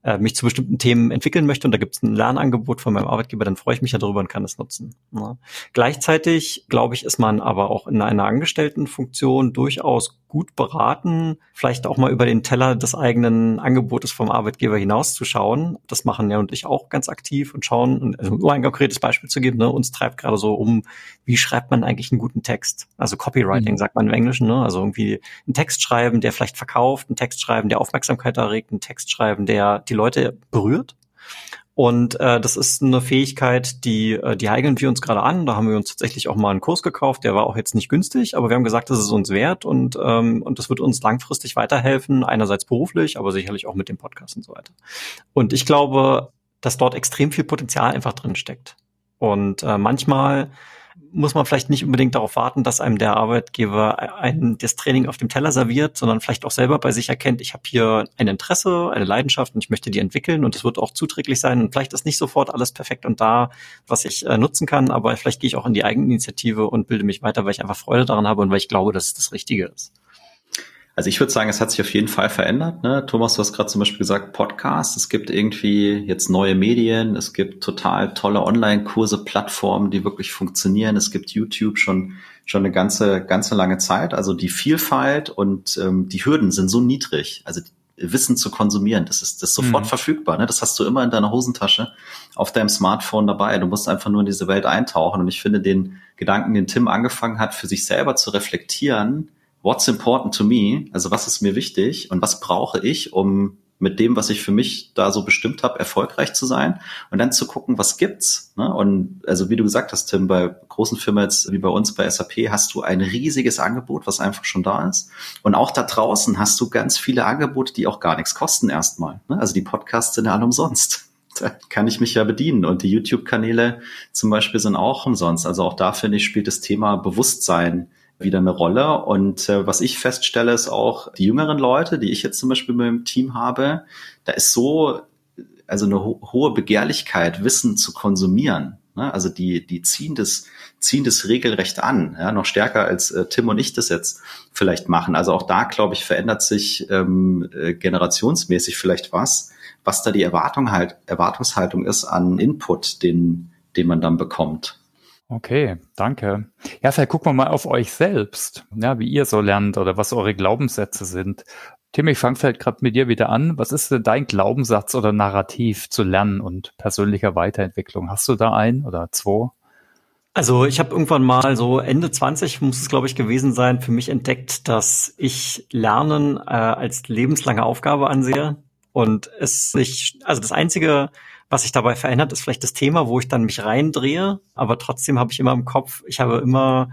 äh, mich zu bestimmten Themen entwickeln möchte und da gibt es ein Lernangebot von meinem Arbeitgeber, dann freue ich mich ja darüber und kann es nutzen. Ne? Gleichzeitig, glaube ich, ist man aber auch in einer Angestelltenfunktion durchaus gut beraten, vielleicht auch mal über den Teller des eigenen Angebotes vom Arbeitgeber hinauszuschauen. Das machen ja und ich auch ganz aktiv und schauen, also nur ein konkretes Beispiel zu geben, ne, uns treibt gerade so um, wie schreibt man eigentlich einen guten Text? Also Copywriting mhm. sagt man im Englischen, ne? also irgendwie einen Text schreiben, der vielleicht verkauft, einen Text schreiben, der Aufmerksamkeit erregt, einen Text schreiben, der die Leute berührt. Und äh, das ist eine Fähigkeit, die, äh, die eignen wir uns gerade an. Da haben wir uns tatsächlich auch mal einen Kurs gekauft, der war auch jetzt nicht günstig, aber wir haben gesagt, das ist uns wert und, ähm, und das wird uns langfristig weiterhelfen, einerseits beruflich, aber sicherlich auch mit dem Podcast und so weiter. Und ich glaube, dass dort extrem viel Potenzial einfach drin steckt. Und äh, manchmal muss man vielleicht nicht unbedingt darauf warten, dass einem der Arbeitgeber ein, das Training auf dem Teller serviert, sondern vielleicht auch selber bei sich erkennt, ich habe hier ein Interesse, eine Leidenschaft und ich möchte die entwickeln und es wird auch zuträglich sein. Und vielleicht ist nicht sofort alles perfekt und da, was ich äh, nutzen kann, aber vielleicht gehe ich auch in die Eigeninitiative und bilde mich weiter, weil ich einfach Freude daran habe und weil ich glaube, dass es das Richtige ist. Also ich würde sagen, es hat sich auf jeden Fall verändert. Ne? Thomas, du hast gerade zum Beispiel gesagt, Podcast. Es gibt irgendwie jetzt neue Medien. Es gibt total tolle Online-Kurse, Plattformen, die wirklich funktionieren. Es gibt YouTube schon schon eine ganze ganze lange Zeit. Also die Vielfalt und ähm, die Hürden sind so niedrig. Also Wissen zu konsumieren, das ist das ist sofort mhm. verfügbar. Ne? Das hast du immer in deiner Hosentasche auf deinem Smartphone dabei. Du musst einfach nur in diese Welt eintauchen. Und ich finde den Gedanken, den Tim angefangen hat, für sich selber zu reflektieren what's important to me, also was ist mir wichtig und was brauche ich, um mit dem, was ich für mich da so bestimmt habe, erfolgreich zu sein und dann zu gucken, was gibt's. Ne? Und also wie du gesagt hast, Tim, bei großen Firmen jetzt wie bei uns bei SAP hast du ein riesiges Angebot, was einfach schon da ist. Und auch da draußen hast du ganz viele Angebote, die auch gar nichts kosten erstmal. Ne? Also die Podcasts sind ja alle umsonst. Da kann ich mich ja bedienen. Und die YouTube-Kanäle zum Beispiel sind auch umsonst. Also auch da finde ich, spielt das Thema Bewusstsein wieder eine Rolle. Und äh, was ich feststelle, ist auch die jüngeren Leute, die ich jetzt zum Beispiel mit dem Team habe, da ist so, also eine ho hohe Begehrlichkeit, Wissen zu konsumieren. Ne? Also die, die ziehen das, ziehen das regelrecht an, ja, noch stärker als äh, Tim und ich das jetzt vielleicht machen. Also auch da, glaube ich, verändert sich ähm, äh, generationsmäßig vielleicht was, was da die Erwartung halt, Erwartungshaltung ist an Input, den, den man dann bekommt. Okay, danke. Ja, vielleicht gucken wir mal auf euch selbst, ja, wie ihr so lernt oder was eure Glaubenssätze sind. Tim, ich fange vielleicht gerade mit dir wieder an. Was ist denn dein Glaubenssatz oder Narrativ zu Lernen und persönlicher Weiterentwicklung? Hast du da einen oder zwei? Also ich habe irgendwann mal so Ende 20 muss es glaube ich gewesen sein, für mich entdeckt, dass ich Lernen äh, als lebenslange Aufgabe ansehe und es sich also das einzige was sich dabei verändert, ist vielleicht das Thema, wo ich dann mich reindrehe, aber trotzdem habe ich immer im Kopf, ich habe immer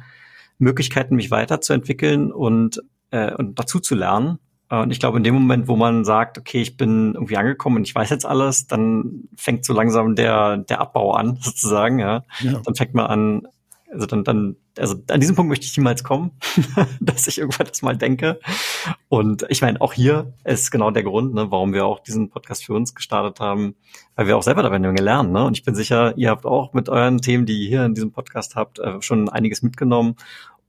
Möglichkeiten, mich weiterzuentwickeln und, äh, und dazu zu lernen. Und ich glaube, in dem Moment, wo man sagt, okay, ich bin irgendwie angekommen und ich weiß jetzt alles, dann fängt so langsam der, der Abbau an, sozusagen, ja. ja. Dann fängt man an, also dann, dann, also an diesem Punkt möchte ich niemals kommen, dass ich irgendwann das mal denke. Und ich meine, auch hier ist genau der Grund, ne, warum wir auch diesen Podcast für uns gestartet haben, weil wir auch selber dabei eine Menge lernen. Ne? Und ich bin sicher, ihr habt auch mit euren Themen, die ihr hier in diesem Podcast habt, äh, schon einiges mitgenommen.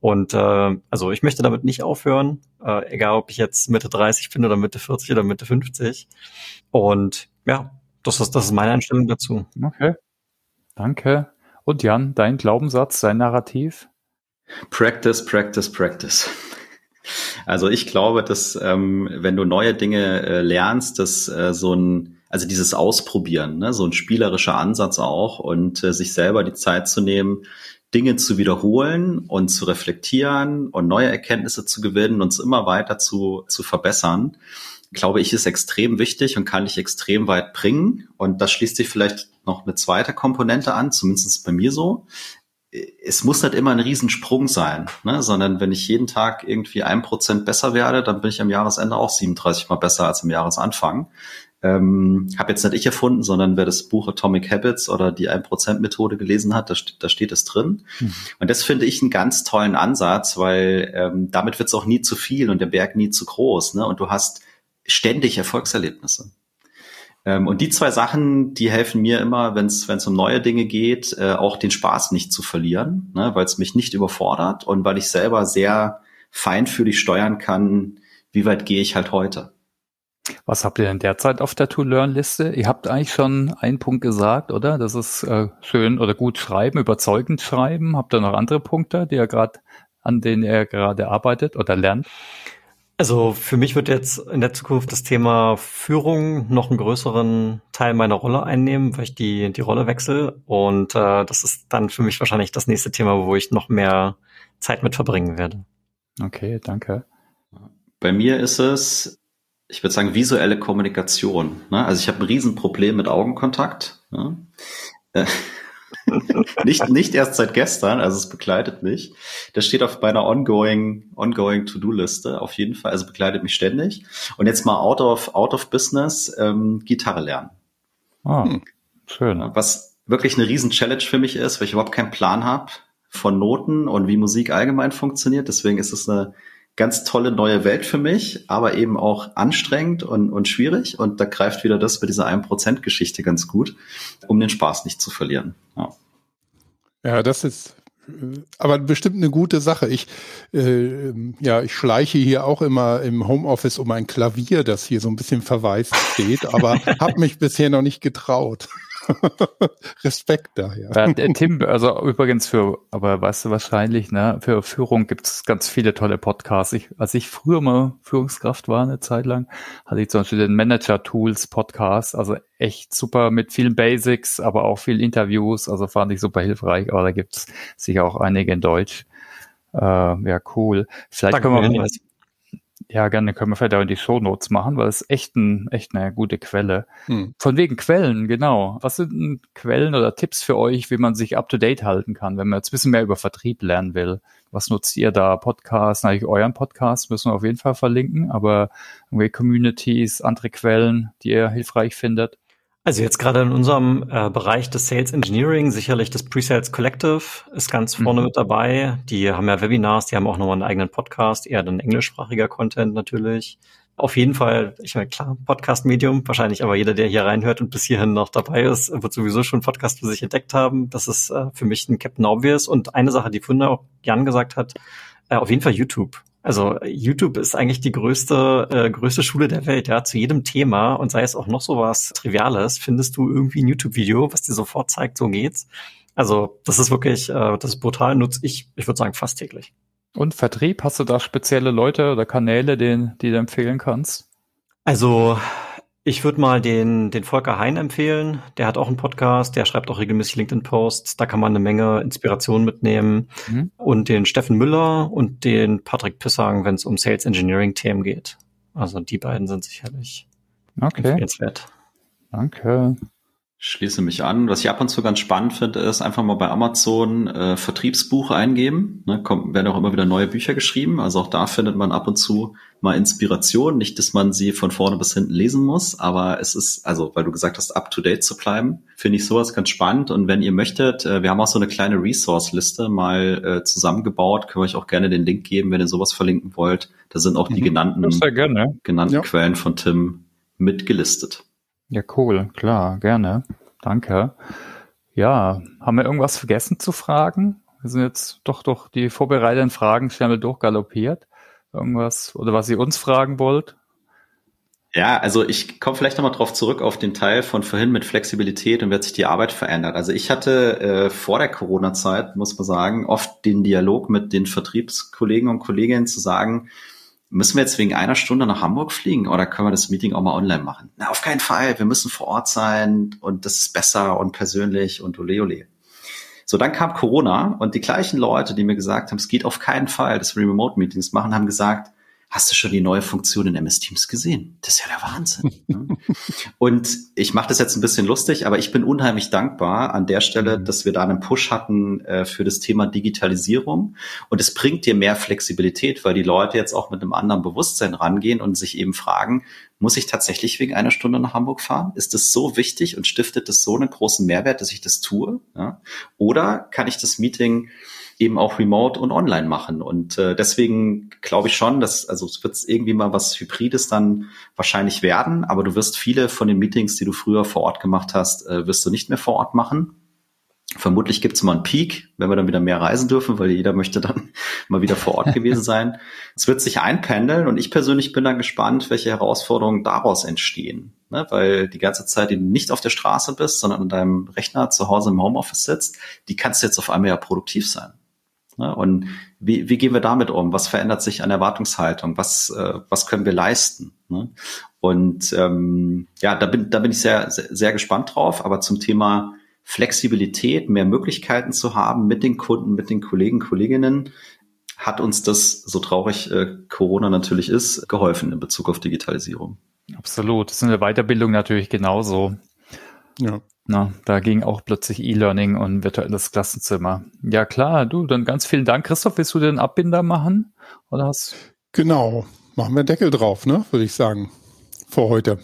Und äh, also ich möchte damit nicht aufhören, äh, egal ob ich jetzt Mitte 30 bin oder Mitte 40 oder Mitte 50. Und ja, das ist, das ist meine Einstellung dazu. Okay. Danke. Und Jan, dein Glaubenssatz, dein Narrativ? Practice, practice, practice. Also ich glaube, dass ähm, wenn du neue Dinge äh, lernst, dass äh, so ein, also dieses Ausprobieren, ne, so ein spielerischer Ansatz auch und äh, sich selber die Zeit zu nehmen, Dinge zu wiederholen und zu reflektieren und neue Erkenntnisse zu gewinnen und es immer weiter zu, zu verbessern, glaube ich, ist extrem wichtig und kann dich extrem weit bringen. Und das schließt sich vielleicht noch eine zweite Komponente an, zumindest bei mir so. Es muss nicht immer ein Riesensprung sein, ne? sondern wenn ich jeden Tag irgendwie ein Prozent besser werde, dann bin ich am Jahresende auch 37 mal besser als am Jahresanfang. Ähm, habe jetzt nicht ich erfunden, sondern wer das Buch Atomic Habits oder die 1%-Methode gelesen hat, da, da steht es drin. Mhm. Und das finde ich einen ganz tollen Ansatz, weil ähm, damit wird es auch nie zu viel und der Berg nie zu groß. Ne? Und du hast ständig Erfolgserlebnisse. Ähm, und die zwei Sachen, die helfen mir immer, wenn es um neue Dinge geht, äh, auch den Spaß nicht zu verlieren, ne? weil es mich nicht überfordert und weil ich selber sehr feinfühlig steuern kann, wie weit gehe ich halt heute. Was habt ihr denn derzeit auf der To-Learn-Liste? Ihr habt eigentlich schon einen Punkt gesagt, oder? Das ist äh, schön oder gut schreiben, überzeugend schreiben. Habt ihr noch andere Punkte, die ihr gerade, an denen ihr gerade arbeitet oder lernt? Also für mich wird jetzt in der Zukunft das Thema Führung noch einen größeren Teil meiner Rolle einnehmen, weil ich die, die Rolle wechsle. Und äh, das ist dann für mich wahrscheinlich das nächste Thema, wo ich noch mehr Zeit mit verbringen werde. Okay, danke. Bei mir ist es ich würde sagen, visuelle Kommunikation. Ne? Also ich habe ein Riesenproblem mit Augenkontakt. Ne? Nicht, nicht erst seit gestern, also es begleitet mich. Das steht auf meiner ongoing, ongoing To-Do-Liste auf jeden Fall, also begleitet mich ständig. Und jetzt mal out of, out of business, ähm, Gitarre lernen. Ah, schön. Was wirklich eine Riesen-Challenge für mich ist, weil ich überhaupt keinen Plan habe von Noten und wie Musik allgemein funktioniert. Deswegen ist es eine ganz tolle neue Welt für mich, aber eben auch anstrengend und, und schwierig. Und da greift wieder das bei dieser 1%-Geschichte ganz gut, um den Spaß nicht zu verlieren. Ja, ja das ist aber bestimmt eine gute Sache. Ich, äh, ja, ich schleiche hier auch immer im Homeoffice um ein Klavier, das hier so ein bisschen verwaist steht, aber habe mich bisher noch nicht getraut. Respekt daher. Ja, Tim, also übrigens für, aber weißt du wahrscheinlich, ne, für Führung gibt es ganz viele tolle Podcasts. Ich, als ich früher mal Führungskraft war, eine Zeit lang, hatte ich zum Beispiel den Manager Tools Podcast, also echt super mit vielen Basics, aber auch viel Interviews, also fand ich super hilfreich, aber da gibt es sicher auch einige in Deutsch. Äh, ja, cool. Vielleicht Danke können wir, ja, gerne können wir vielleicht auch in die Show Notes machen, weil es echt, ein, echt eine gute Quelle. Hm. Von wegen Quellen, genau. Was sind Quellen oder Tipps für euch, wie man sich up to date halten kann, wenn man jetzt ein bisschen mehr über Vertrieb lernen will? Was nutzt ihr da? Podcasts, natürlich euren Podcast müssen wir auf jeden Fall verlinken, aber irgendwie Communities, andere Quellen, die ihr hilfreich findet? Also jetzt gerade in unserem äh, Bereich des Sales Engineering, sicherlich das Pre-Sales Collective ist ganz vorne mhm. mit dabei. Die haben ja Webinars, die haben auch nochmal einen eigenen Podcast, eher dann englischsprachiger Content natürlich. Auf jeden Fall, ich meine, klar, Podcast-Medium, wahrscheinlich aber jeder, der hier reinhört und bis hierhin noch dabei ist, wird sowieso schon Podcast für sich entdeckt haben. Das ist äh, für mich ein Captain Obvious. Und eine Sache, die vorhin auch Jan gesagt hat, äh, auf jeden Fall YouTube. Also YouTube ist eigentlich die größte, äh, größte Schule der Welt, ja, zu jedem Thema und sei es auch noch so was Triviales, findest du irgendwie ein YouTube-Video, was dir sofort zeigt, so geht's. Also das ist wirklich, äh, das ist brutal, nutze ich, ich würde sagen, fast täglich. Und Vertrieb, hast du da spezielle Leute oder Kanäle, den, die du empfehlen kannst? Also ich würde mal den, den Volker Hein empfehlen. Der hat auch einen Podcast, der schreibt auch regelmäßig LinkedIn-Posts. Da kann man eine Menge Inspiration mitnehmen. Mhm. Und den Steffen Müller und den Patrick Pissang, wenn es um Sales Engineering-Themen geht. Also die beiden sind sicherlich okay. empfehlenswert. Danke schließe mich an. Was ich ab und zu ganz spannend finde, ist einfach mal bei Amazon äh, Vertriebsbuch eingeben. Ne, kommt, werden auch immer wieder neue Bücher geschrieben. Also auch da findet man ab und zu mal Inspiration. Nicht, dass man sie von vorne bis hinten lesen muss, aber es ist, also weil du gesagt hast, up to date zu bleiben, finde ich sowas ganz spannend. Und wenn ihr möchtet, äh, wir haben auch so eine kleine Resource-Liste mal äh, zusammengebaut. Können wir euch auch gerne den Link geben, wenn ihr sowas verlinken wollt. Da sind auch die mhm. genannten, genannten ja. Quellen von Tim mitgelistet. Ja, cool, klar, gerne. Danke. Ja, haben wir irgendwas vergessen zu fragen? Wir sind jetzt doch durch die vorbereiteten Fragen schnell durchgaloppiert. Irgendwas oder was ihr uns fragen wollt? Ja, also ich komme vielleicht nochmal drauf zurück auf den Teil von vorhin mit Flexibilität und wird sich die Arbeit verändert. Also ich hatte äh, vor der Corona-Zeit, muss man sagen, oft den Dialog mit den Vertriebskollegen und Kolleginnen zu sagen, müssen wir jetzt wegen einer Stunde nach Hamburg fliegen oder können wir das Meeting auch mal online machen? Na, auf keinen Fall. Wir müssen vor Ort sein und das ist besser und persönlich und ole ole. So, dann kam Corona und die gleichen Leute, die mir gesagt haben, es geht auf keinen Fall, dass wir Remote-Meetings machen, haben gesagt, hast du schon die neue Funktion in MS Teams gesehen? Das ist ja der Wahnsinn. Ne? und ich mache das jetzt ein bisschen lustig, aber ich bin unheimlich dankbar an der Stelle, mhm. dass wir da einen Push hatten äh, für das Thema Digitalisierung. Und es bringt dir mehr Flexibilität, weil die Leute jetzt auch mit einem anderen Bewusstsein rangehen und sich eben fragen, muss ich tatsächlich wegen einer Stunde nach Hamburg fahren? Ist das so wichtig und stiftet das so einen großen Mehrwert, dass ich das tue? Ja? Oder kann ich das Meeting eben auch remote und online machen. Und äh, deswegen glaube ich schon, dass, also es wird irgendwie mal was Hybrides dann wahrscheinlich werden, aber du wirst viele von den Meetings, die du früher vor Ort gemacht hast, äh, wirst du nicht mehr vor Ort machen. Vermutlich gibt es mal einen Peak, wenn wir dann wieder mehr reisen dürfen, weil jeder möchte dann mal wieder vor Ort gewesen sein. Es wird sich einpendeln und ich persönlich bin dann gespannt, welche Herausforderungen daraus entstehen. Ne? Weil die ganze Zeit, die du nicht auf der Straße bist, sondern an deinem Rechner zu Hause im Homeoffice sitzt, die kannst du jetzt auf einmal ja produktiv sein. Ne? Und wie, wie gehen wir damit um? Was verändert sich an Erwartungshaltung? Was, äh, was können wir leisten? Ne? Und ähm, ja, da bin, da bin ich sehr, sehr, sehr gespannt drauf. Aber zum Thema Flexibilität, mehr Möglichkeiten zu haben mit den Kunden, mit den Kollegen, Kolleginnen, hat uns das, so traurig äh, Corona natürlich ist, geholfen in Bezug auf Digitalisierung. Absolut. Das ist eine Weiterbildung natürlich genauso. Ja. Na, da ging auch plötzlich E-Learning und virtuelles Klassenzimmer. Ja klar, du, dann ganz vielen Dank. Christoph, willst du den Abbinder machen? Oder hast Genau, machen wir Deckel drauf, ne, würde ich sagen. Vor heute.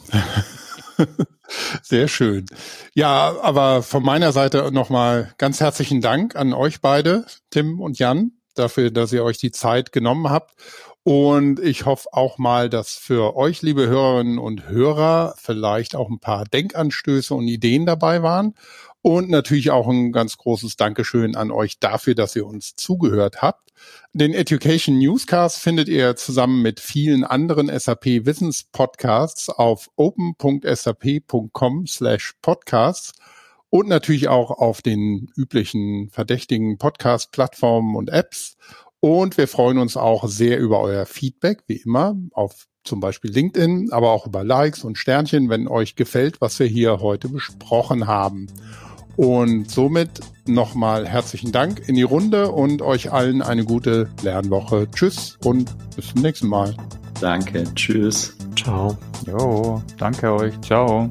Sehr schön. Ja, aber von meiner Seite nochmal ganz herzlichen Dank an euch beide, Tim und Jan, dafür, dass ihr euch die Zeit genommen habt. Und ich hoffe auch mal, dass für euch, liebe Hörerinnen und Hörer, vielleicht auch ein paar Denkanstöße und Ideen dabei waren. Und natürlich auch ein ganz großes Dankeschön an euch dafür, dass ihr uns zugehört habt. Den Education Newscast findet ihr zusammen mit vielen anderen SAP Wissens Podcasts auf open.sap.com slash podcasts und natürlich auch auf den üblichen verdächtigen Podcast-Plattformen und Apps und wir freuen uns auch sehr über euer Feedback, wie immer, auf zum Beispiel LinkedIn, aber auch über Likes und Sternchen, wenn euch gefällt, was wir hier heute besprochen haben. Und somit nochmal herzlichen Dank in die Runde und euch allen eine gute Lernwoche. Tschüss und bis zum nächsten Mal. Danke, tschüss. Ciao. Jo, danke euch. Ciao.